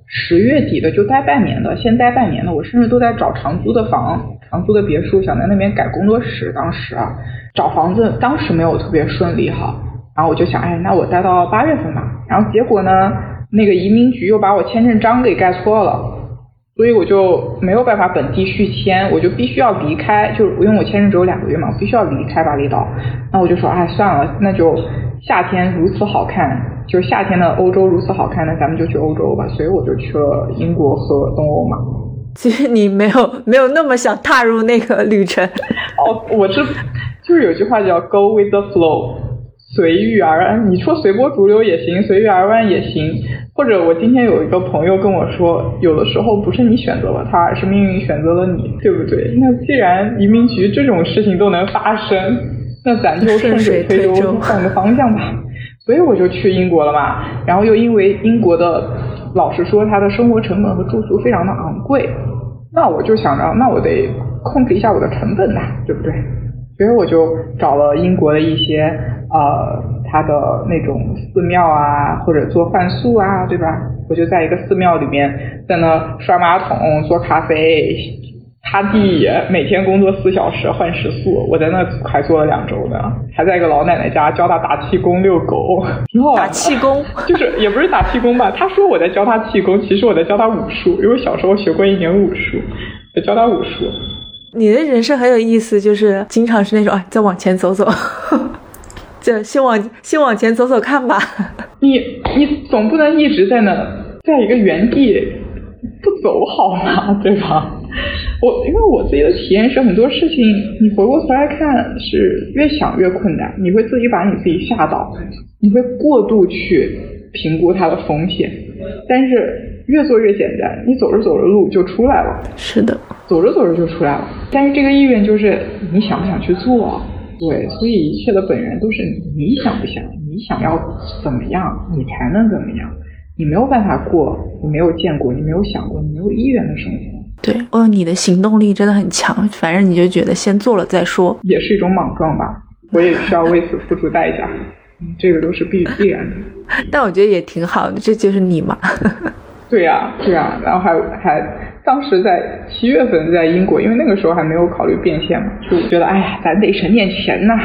十月底的，就待半年的，先待半年的。我甚至都在找长租的房，长租的别墅，想在那边改工作室。当时啊，找房子当时没有特别顺利哈，然后我就想，哎，那我待到八月份吧。然后结果呢，那个移民局又把我签证章给盖错了。所以我就没有办法本地续签，我就必须要离开，就是因为我签证只有两个月嘛，我必须要离开巴厘岛。那我就说，哎，算了，那就夏天如此好看，就是夏天的欧洲如此好看，那咱们就去欧洲吧。所以我就去了英国和东欧嘛。其实你没有没有那么想踏入那个旅程。哦，我是就是有句话叫 “go with the flow”，随遇而安。你说随波逐流也行，随遇而安也行。或者我今天有一个朋友跟我说，有的时候不是你选择了他，而是命运选择了你，对不对？那既然移民局这种事情都能发生，那咱就顺水推舟换个方向吧。所以我就去英国了嘛。然后又因为英国的，老实说，他的生活成本和住宿非常的昂贵，那我就想着，那我得控制一下我的成本呐，对不对？所以我就找了英国的一些呃。他的那种寺庙啊，或者做饭宿啊，对吧？我就在一个寺庙里面，在那刷马桶、做咖啡、擦地，每天工作四小时换食宿。我在那还做了两周呢，还在一个老奶奶家教她打气功、遛狗，挺好打气功 就是也不是打气功吧？他说我在教他气功，其实我在教他武术，因为小时候学过一年武术，在教他武术。你的人生很有意思，就是经常是那种哎，再往前走走。就先往先往前走走看吧。你你总不能一直在那，在一个原地不走好吗？对吧？我因为我自己的体验是，很多事情你回过头来看是越想越困难，你会自己把你自己吓倒，你会过度去评估它的风险。但是越做越简单，你走着走着路就出来了。是的，走着走着就出来了。但是这个意愿就是你想不想去做？对，所以一切的本源都是你想不想，你想要怎么样，你才能怎么样。你没有办法过你没有见过、你没有想过、你没有意愿的生活。对，哦，你的行动力真的很强，反正你就觉得先做了再说，也是一种莽撞吧。我也需要为此付出代价，这个都是必必然的。但我觉得也挺好的，这就是你嘛。对呀，对呀，然后还还当时在七月份在英国，因为那个时候还没有考虑变现嘛，就觉得哎呀，咱得省点钱呐。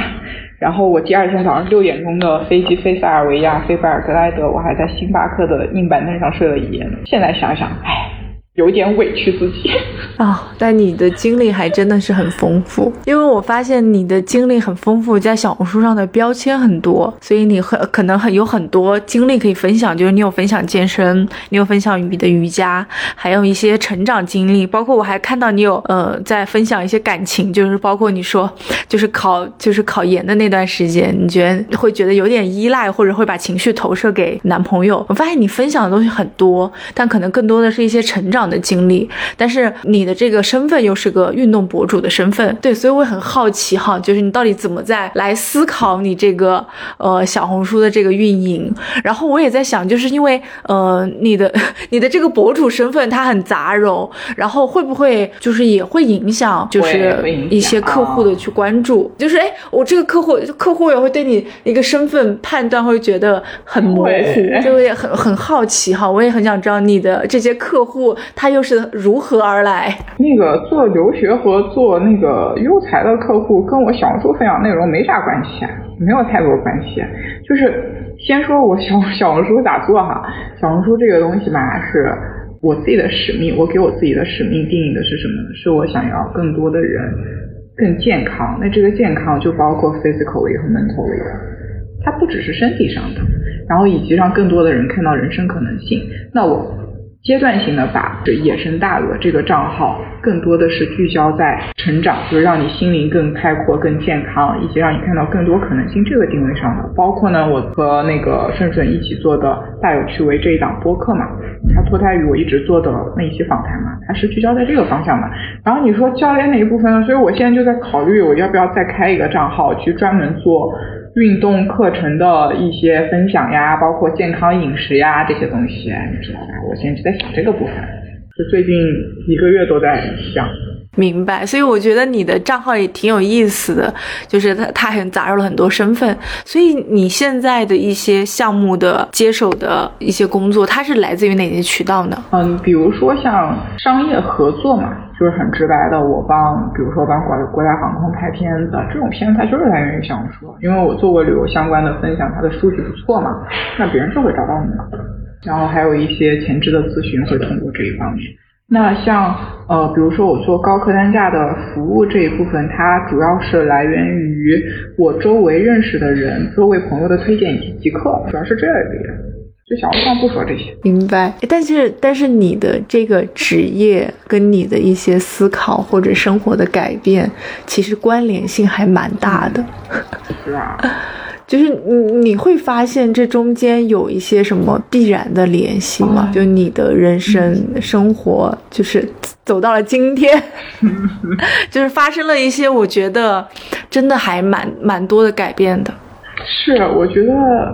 然后我第二天早上六点钟的飞机飞塞尔维亚，飞巴尔格莱德，我还在星巴克的硬板凳上睡了一夜呢。现在想想，哎。有点委屈自己啊，但你的经历还真的是很丰富，因为我发现你的经历很丰富，在小红书上的标签很多，所以你很可能很有很多经历可以分享。就是你有分享健身，你有分享你的瑜伽，还有一些成长经历，包括我还看到你有呃在分享一些感情，就是包括你说就是考就是考研的那段时间，你觉得会觉得有点依赖，或者会把情绪投射给男朋友。我发现你分享的东西很多，但可能更多的是一些成长。的经历，但是你的这个身份又是个运动博主的身份，对，所以我很好奇哈，就是你到底怎么在来思考你这个呃小红书的这个运营？然后我也在想，就是因为呃你的 你的这个博主身份它很杂糅，然后会不会就是也会影响，就是一些客户的去关注？就是哎，我这个客户客户也会对你一个身份判断会觉得很模糊，就也很很好奇哈，我也很想知道你的这些客户。他又是如何而来？那个做留学和做那个优才的客户，跟我小红书分享内容没啥关系，没有太多关系。就是先说我小小红书咋做哈？小红书这个东西吧，是我自己的使命。我给我自己的使命定义的是什么？是我想要更多的人更健康。那这个健康就包括 physically 和 mentally 的，它不只是身体上的，然后以及让更多的人看到人生可能性。那我。阶段性的把这野生大鹅这个账号，更多的是聚焦在成长，就是让你心灵更开阔、更健康，以及让你看到更多可能性这个定位上的。包括呢，我和那个顺顺一起做的大有趣为这一档播客嘛，它脱胎于我一直做的那一期访谈嘛，它是聚焦在这个方向的。然后你说教练那一部分呢？所以我现在就在考虑，我要不要再开一个账号去专门做。运动课程的一些分享呀，包括健康饮食呀这些东西，你知道吧？我现在就在想这个部分，是最近一个月都在想。明白，所以我觉得你的账号也挺有意思的，就是它它很杂糅了很多身份。所以你现在的一些项目的接手的一些工作，它是来自于哪些渠道呢？嗯，比如说像商业合作嘛。就是很直白的，我帮，比如说帮国国家航空拍片子，这种片子它就是来源于小红书，因为我做过旅游相关的分享，它的数据不错嘛，那别人就会找到你嘛。然后还有一些前置的咨询会通过这一方面。那像呃，比如说我做高客单价的服务这一部分，它主要是来源于我周围认识的人、周围朋友的推荐以及即刻，主要是这样的。就小红书上不说这些，明白。但是，但是你的这个职业跟你的一些思考或者生活的改变，其实关联性还蛮大的。是啊，就是你你会发现这中间有一些什么必然的联系吗？就你的人生生活，就是走到了今天，就是发生了一些我觉得真的还蛮蛮多的改变的。是，我觉得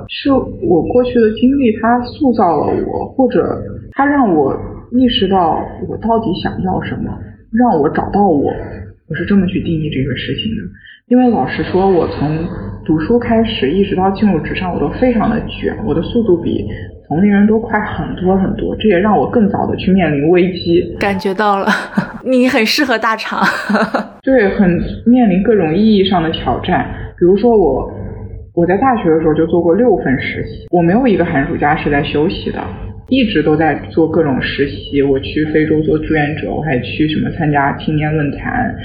是我过去的经历，它塑造了我，或者它让我意识到我到底想要什么，让我找到我。我是这么去定义这个事情的。因为老实说，我从读书开始，一直到进入职场，我都非常的卷，我的速度比同龄人都快很多很多。这也让我更早的去面临危机。感觉到了，你很适合大厂。对，很面临各种意义上的挑战，比如说我。我在大学的时候就做过六份实习，我没有一个寒暑假是在休息的，一直都在做各种实习。我去非洲做志愿者，我还去什么参加青年论坛，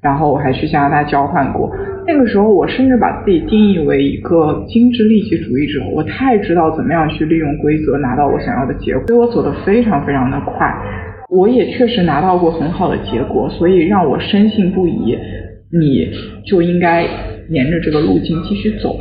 然后我还去加拿大交换过。那个时候我甚至把自己定义为一个精致利己主义者，我太知道怎么样去利用规则拿到我想要的结果，所以我走得非常非常的快。我也确实拿到过很好的结果，所以让我深信不疑，你就应该沿着这个路径继续走。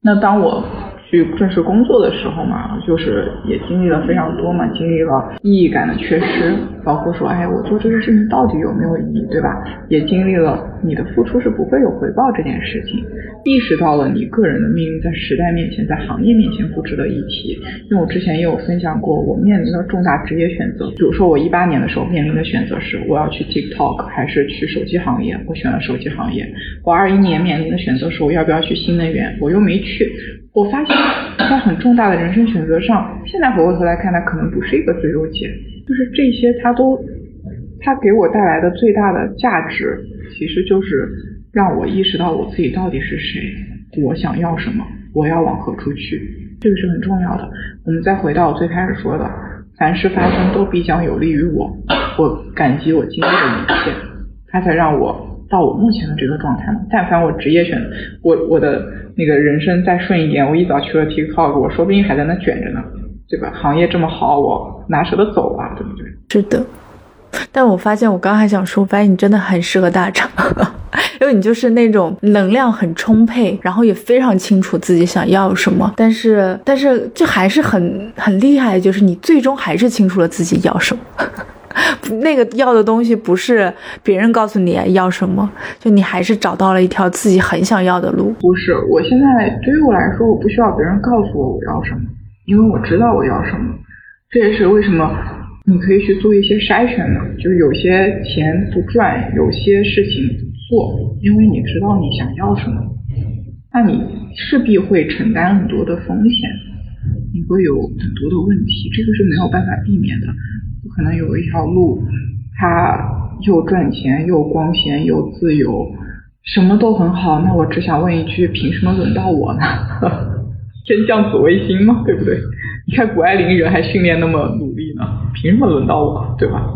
那当我去正式工作的时候嘛，就是也经历了非常多嘛，经历了意义感的缺失，包括说，哎，我做这个事情到底有没有意义，对吧？也经历了你的付出是不会有回报这件事情，意识到了你个人的命运在时代面前，在行业面前不值得一提。因为我之前也有分享过，我面临的重大职业选择，比如说我一八年的时候面临的选择是，我要去 TikTok 还是去手机行业，我选了手机行业。我二一年面临的选择是，我要不要去新能源，我又没去。我发现，在很重大的人生选择上，现在回过头来看，它可能不是一个最优解。就是这些，它都，它给我带来的最大的价值，其实就是让我意识到我自己到底是谁，我想要什么，我要往何处去，这个是很重要的。我们再回到我最开始说的，凡事发生都必将有利于我，我感激我经历的一切，它才让我到我目前的这个状态。但凡我职业选，我我的那个人生再顺一点，我一早去了 TikTok，我说不定还在那卷着呢。对吧？行业这么好，我哪舍得走啊？对不对？是的。但我发现，我刚还想说，发现你真的很适合大厂，因为你就是那种能量很充沛，然后也非常清楚自己想要什么。但是，但是这还是很很厉害，就是你最终还是清楚了自己要什么。那个要的东西不是别人告诉你要什么，就你还是找到了一条自己很想要的路。不是，我现在对于我来说，我不需要别人告诉我我要什么。因为我知道我要什么，这也是为什么你可以去做一些筛选的，就是有些钱不赚，有些事情不做，因为你知道你想要什么，那你势必会承担很多的风险，你会有很多的问题，这个是没有办法避免的，可能有一条路，它又赚钱又光鲜又自由，什么都很好，那我只想问一句，凭什么轮到我呢？天降紫微星吗，对不对？你看谷爱凌人还训练那么努力呢，凭什么轮到我，对吧？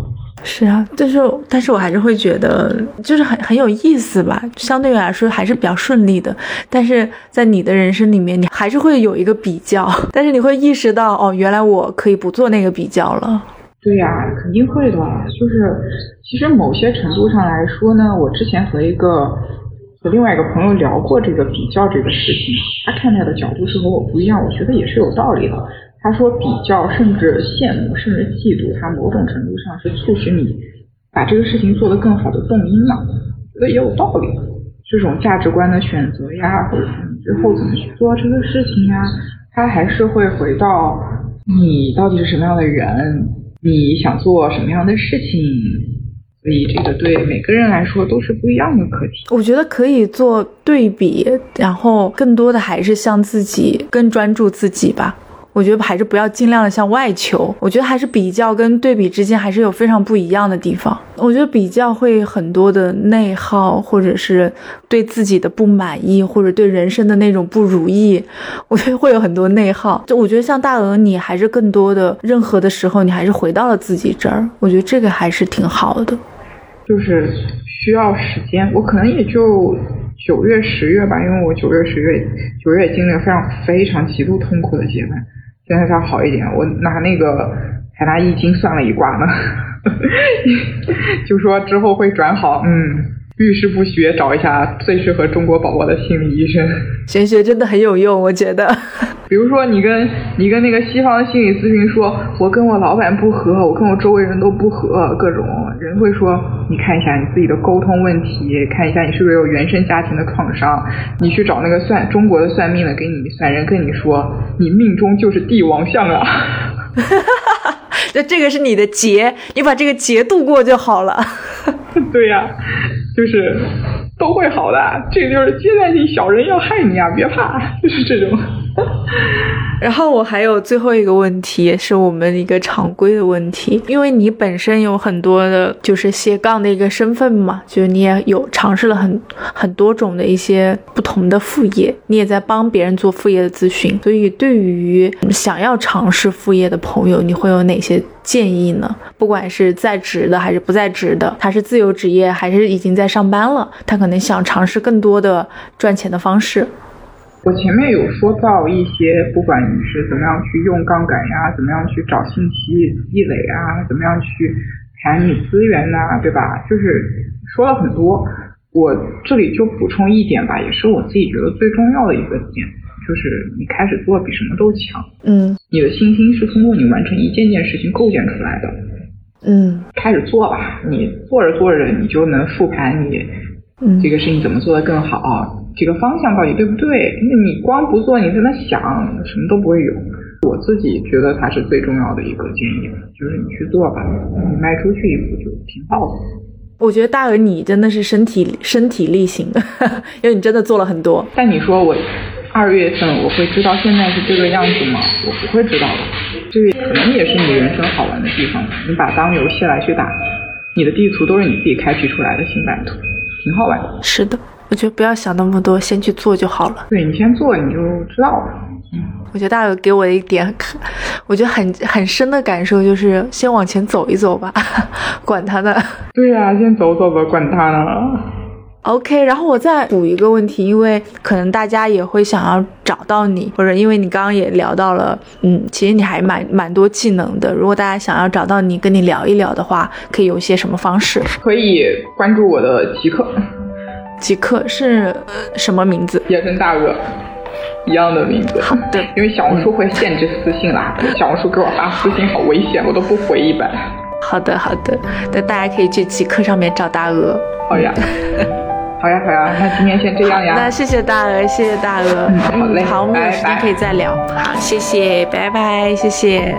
是啊，但是但是我还是会觉得，就是很很有意思吧。相对来说还是比较顺利的，但是在你的人生里面，你还是会有一个比较，但是你会意识到，哦，原来我可以不做那个比较了。对呀，肯定会的。就是其实某些程度上来说呢，我之前和一个。和另外一个朋友聊过这个比较这个事情，他看待的角度是和我不一样，我觉得也是有道理的。他说比较甚至羡慕甚至嫉妒，他某种程度上是促使你把这个事情做得更好的动因嘛，觉得也有道理。这种价值观的选择呀，或者你最后怎么去做这个事情呀，他还是会回到你到底是什么样的人，你想做什么样的事情。所以这个对每个人来说都是不一样的课题。我觉得可以做对比，然后更多的还是向自己更专注自己吧。我觉得还是不要尽量的向外求。我觉得还是比较跟对比之间还是有非常不一样的地方。我觉得比较会很多的内耗，或者是对自己的不满意，或者对人生的那种不如意，我觉得会有很多内耗。就我觉得像大鹅，你还是更多的任何的时候，你还是回到了自己这儿。我觉得这个还是挺好的。就是需要时间，我可能也就九月、十月吧，因为我九月、十月、九月经历了非常非常极度痛苦的阶段，现在才好一点。我拿那个海纳易经算了一卦呢，就说之后会转好，嗯。遇事不学，找一下最适合中国宝宝的心理医生。玄学真的很有用，我觉得。比如说，你跟你跟那个西方的心理咨询说，我跟我老板不和，我跟我周围人都不和，各种人会说，你看一下你自己的沟通问题，看一下你是不是有原生家庭的创伤。你去找那个算中国的算命的给你算，人跟你说，你命中就是帝王相啊。那这个是你的劫，你把这个劫度过就好了。对呀。就是都会好的，这个就是阶段性小人要害你啊，别怕，就是这种。然后我还有最后一个问题，也是我们一个常规的问题，因为你本身有很多的，就是斜杠的一个身份嘛，就是你也有尝试了很很多种的一些不同的副业，你也在帮别人做副业的咨询，所以对于想要尝试副业的朋友，你会有哪些建议呢？不管是在职的还是不在职的，他是自由职业还是已经在上班了，他可能想尝试更多的赚钱的方式。我前面有说到一些，不管你是怎么样去用杠杆呀，怎么样去找信息积累啊，怎么样去谈你资源呐，对吧？就是说了很多，我这里就补充一点吧，也是我自己觉得最重要的一个点，就是你开始做比什么都强。嗯。你的信心是通过你完成一件件事情构建出来的。嗯。开始做吧，你做着做着，你就能复盘你这个事情怎么做得更好。这个方向到底对不对？那你光不做，你在那想，什么都不会有。我自己觉得它是最重要的一个建议，就是你去做吧，你迈出去一步就挺好的。我觉得大鹅你真的是身体身体力行，因为你真的做了很多。但你说我二月份我会知道现在是这个样子吗？我不会知道的。这个可能也是你人生好玩的地方。你把当游戏来去打，你的地图都是你自己开辟出来的新版图，挺好玩的。是的，我觉得不要想那么多，先去做就好了。对你先做，你就知道了。嗯，我觉得大友给我的一点，我觉得很很深的感受就是先往前走一走吧，管他呢。对呀、先走走吧，管他呢。OK，然后我再补一个问题，因为可能大家也会想要找到你，或者因为你刚刚也聊到了，嗯，其实你还蛮蛮多技能的。如果大家想要找到你，跟你聊一聊的话，可以有一些什么方式？可以关注我的极客，极客是、呃、什么名字？也跟大鳄一样的名字。好的，因为小红书会限制私信啦，小红书给我发私信好危险，我都不回一般。好的，好的，那大家可以去极客上面找大鹅。好呀。好呀，好呀，那今天先这样呀。那谢谢大鹅，谢谢大鹅。嗯，好嘞，好，我们有时间可以再聊。好，谢谢，拜拜，谢谢。